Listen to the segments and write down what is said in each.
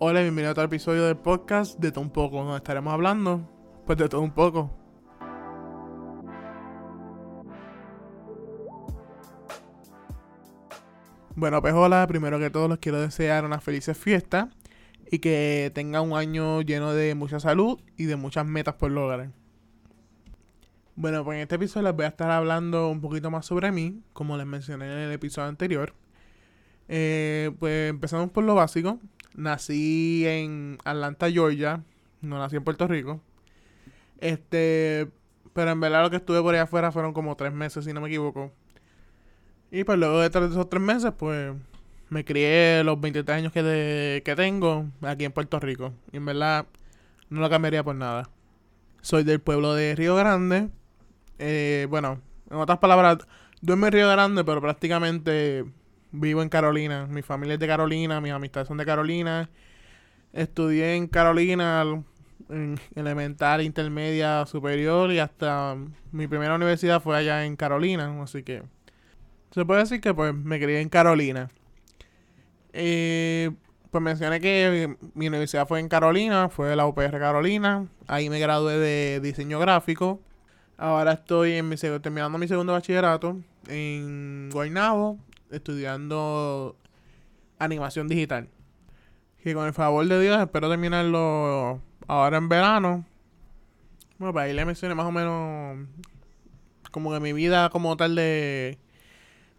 Hola, bienvenido a otro episodio del podcast de todo un poco, donde estaremos hablando, pues de todo un poco. Bueno, pues hola, primero que todo les quiero desear una feliz fiesta y que tengan un año lleno de mucha salud y de muchas metas por lograr. Bueno, pues en este episodio les voy a estar hablando un poquito más sobre mí, como les mencioné en el episodio anterior. Eh, pues empezamos por lo básico. Nací en Atlanta, Georgia. No nací en Puerto Rico. Este, pero en verdad lo que estuve por allá afuera fueron como tres meses, si no me equivoco. Y pues luego de esos tres meses, pues me crié los 23 años que, que tengo aquí en Puerto Rico. Y en verdad no lo cambiaría por nada. Soy del pueblo de Río Grande. Eh, bueno, en otras palabras, duermo en Río Grande, pero prácticamente vivo en Carolina. Mi familia es de Carolina, mis amistades son de Carolina. Estudié en Carolina, en elemental, intermedia, superior y hasta mi primera universidad fue allá en Carolina. Así que se puede decir que pues me crié en Carolina. Eh, pues mencioné que mi universidad fue en Carolina, fue la UPR Carolina. Ahí me gradué de diseño gráfico. Ahora estoy en mi, terminando mi segundo bachillerato en Guaynabo, estudiando animación digital. Que con el favor de Dios espero terminarlo ahora en verano. Bueno, para ahí le mencioné más o menos como que mi vida como tal de,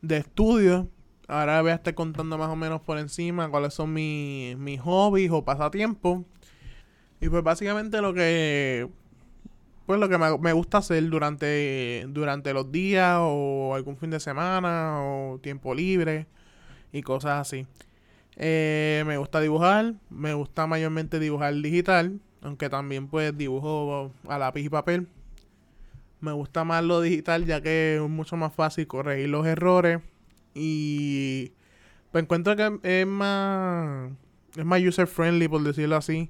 de estudio. Ahora voy a estar contando más o menos por encima cuáles son mis, mis hobbies o pasatiempos. Y pues básicamente lo que pues lo que me, gusta hacer durante, durante los días o algún fin de semana o tiempo libre y cosas así. Eh, me gusta dibujar, me gusta mayormente dibujar digital, aunque también pues dibujo a lápiz y papel. Me gusta más lo digital ya que es mucho más fácil corregir los errores y pues encuentro que es más es más user friendly por decirlo así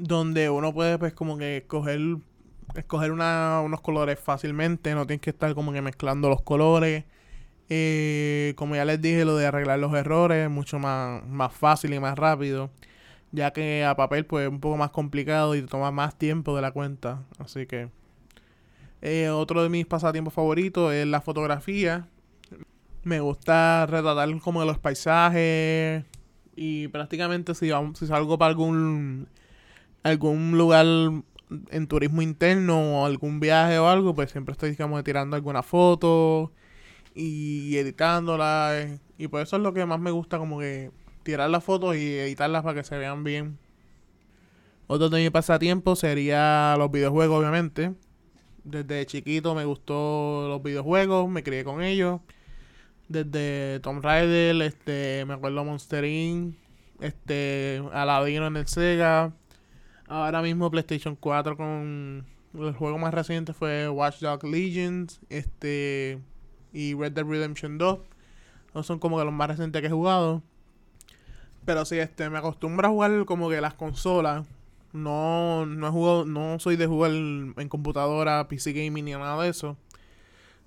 donde uno puede pues como que escoger escoger unos colores fácilmente, no tienes que estar como que mezclando los colores. Eh, como ya les dije, lo de arreglar los errores es mucho más, más fácil y más rápido. Ya que a papel pues es un poco más complicado y toma más tiempo de la cuenta. Así que eh, otro de mis pasatiempos favoritos es la fotografía. Me gusta retratar como los paisajes. Y prácticamente si, si salgo para algún algún lugar en turismo interno o algún viaje o algo, pues siempre estoy, digamos, tirando alguna foto y editándola. Y por eso es lo que más me gusta, como que tirar las fotos y editarlas para que se vean bien. Otro de mis pasatiempos sería los videojuegos, obviamente. Desde chiquito me gustó los videojuegos, me crié con ellos. Desde Tomb Raider, este, me acuerdo Monster Inc., este, Aladino en el Sega, Ahora mismo PlayStation 4 con el juego más reciente fue Watch Dogs Legends este y Red Dead Redemption 2. No son como que los más recientes que he jugado. Pero sí, este, me acostumbro a jugar como que las consolas. No, no he jugado, no soy de jugar en computadora, PC gaming ni nada de eso.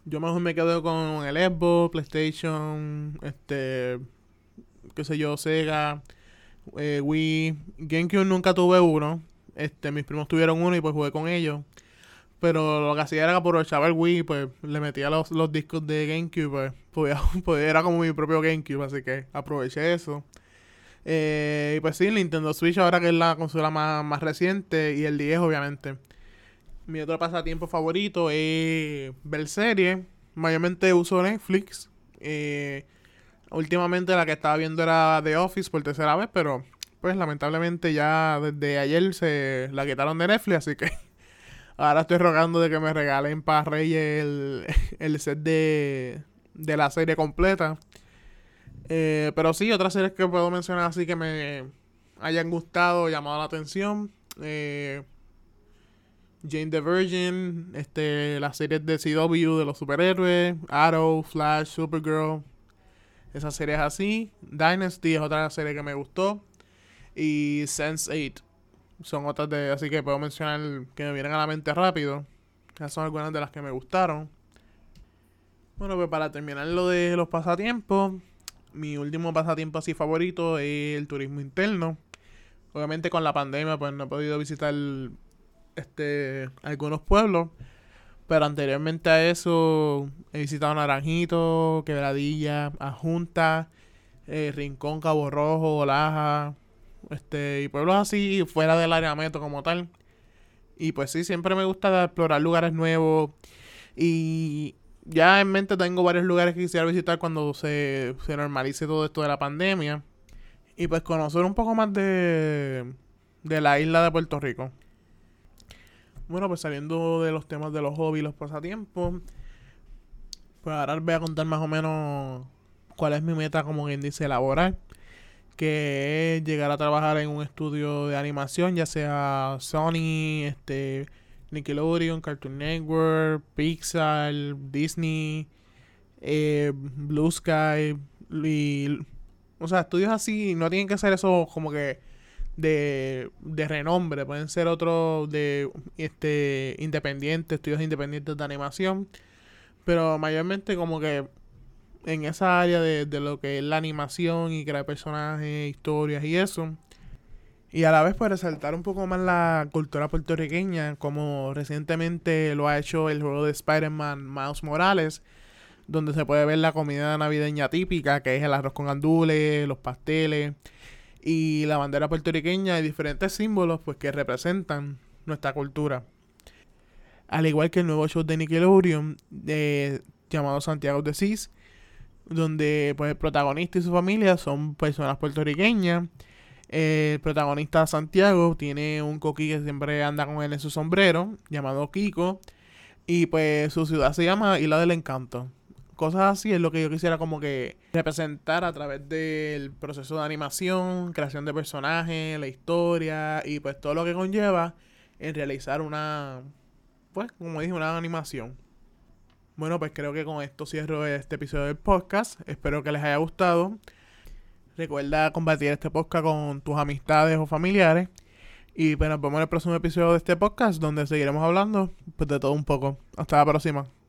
Yo mejor me quedo con el Xbox, PlayStation, este, qué sé yo, Sega, eh, Wii. GameCube nunca tuve uno. Este, mis primos tuvieron uno y pues jugué con ellos. Pero lo que hacía era que aprovechaba el Wii, pues le metía los, discos de GameCube, pues, pues, era como mi propio GameCube, así que aproveché eso. Eh, y pues sí, Nintendo Switch ahora que es la consola más, reciente y el 10 obviamente. Mi otro pasatiempo favorito es ver series. Mayormente uso Netflix. Eh, últimamente la que estaba viendo era The Office por tercera vez, pero pues lamentablemente ya desde ayer se la quitaron de Netflix, así que ahora estoy rogando de que me regalen para Reyes el, set de, de la serie completa. Eh, pero sí, otras series que puedo mencionar así que me hayan gustado, llamado la atención. Eh, Jane the Virgin, este, las series de CW de los superhéroes, Arrow, Flash, Supergirl, esas series así. Dynasty es otra serie que me gustó y Sense8. Son otras de. Así que puedo mencionar que me vienen a la mente rápido. Esas son algunas de las que me gustaron. Bueno, pues para terminar lo de los pasatiempos. mi último pasatiempo así favorito es el turismo interno. Obviamente con la pandemia pues no he podido visitar este algunos pueblos. Pero anteriormente a eso he visitado Naranjito, Quebradilla, Ajunta, eh, Rincón, Cabo Rojo, Laja, este, y pueblos así fuera del área metro como tal. Y pues sí, siempre me gusta explorar lugares nuevos. Y ya en mente tengo varios lugares que quisiera visitar cuando se, se normalice todo esto de la pandemia. Y pues conocer un poco más de, de la isla de Puerto Rico. Bueno, pues saliendo de los temas de los hobbies y los pasatiempos, pues ahora voy a contar más o menos cuál es mi meta como quien dice laboral, que es llegar a trabajar en un estudio de animación, ya sea Sony, este Nickelodeon, Cartoon Network, Pixar, Disney, eh, Blue Sky, y, o sea, estudios así, no tienen que ser eso como que de, de renombre, pueden ser otros de este independientes, estudios independientes de animación, pero mayormente como que en esa área de, de lo que es la animación y crear personajes, historias y eso. Y a la vez pues resaltar un poco más la cultura puertorriqueña, como recientemente lo ha hecho el juego de Spider-Man Miles Morales, donde se puede ver la comida navideña típica, que es el arroz con gandules, los pasteles, y la bandera puertorriqueña y diferentes símbolos pues que representan nuestra cultura. Al igual que el nuevo show de Nickelodeon eh, llamado Santiago de Cis, donde pues el protagonista y su familia son personas puertorriqueñas. El protagonista Santiago tiene un coquí que siempre anda con él en su sombrero, llamado Kiko. Y pues su ciudad se llama Isla del Encanto cosas así es lo que yo quisiera como que representar a través del proceso de animación, creación de personajes, la historia y pues todo lo que conlleva en realizar una, pues como dije, una animación. Bueno, pues creo que con esto cierro este episodio del podcast. Espero que les haya gustado. Recuerda compartir este podcast con tus amistades o familiares. Y pues nos vemos en el próximo episodio de este podcast donde seguiremos hablando pues, de todo un poco. Hasta la próxima.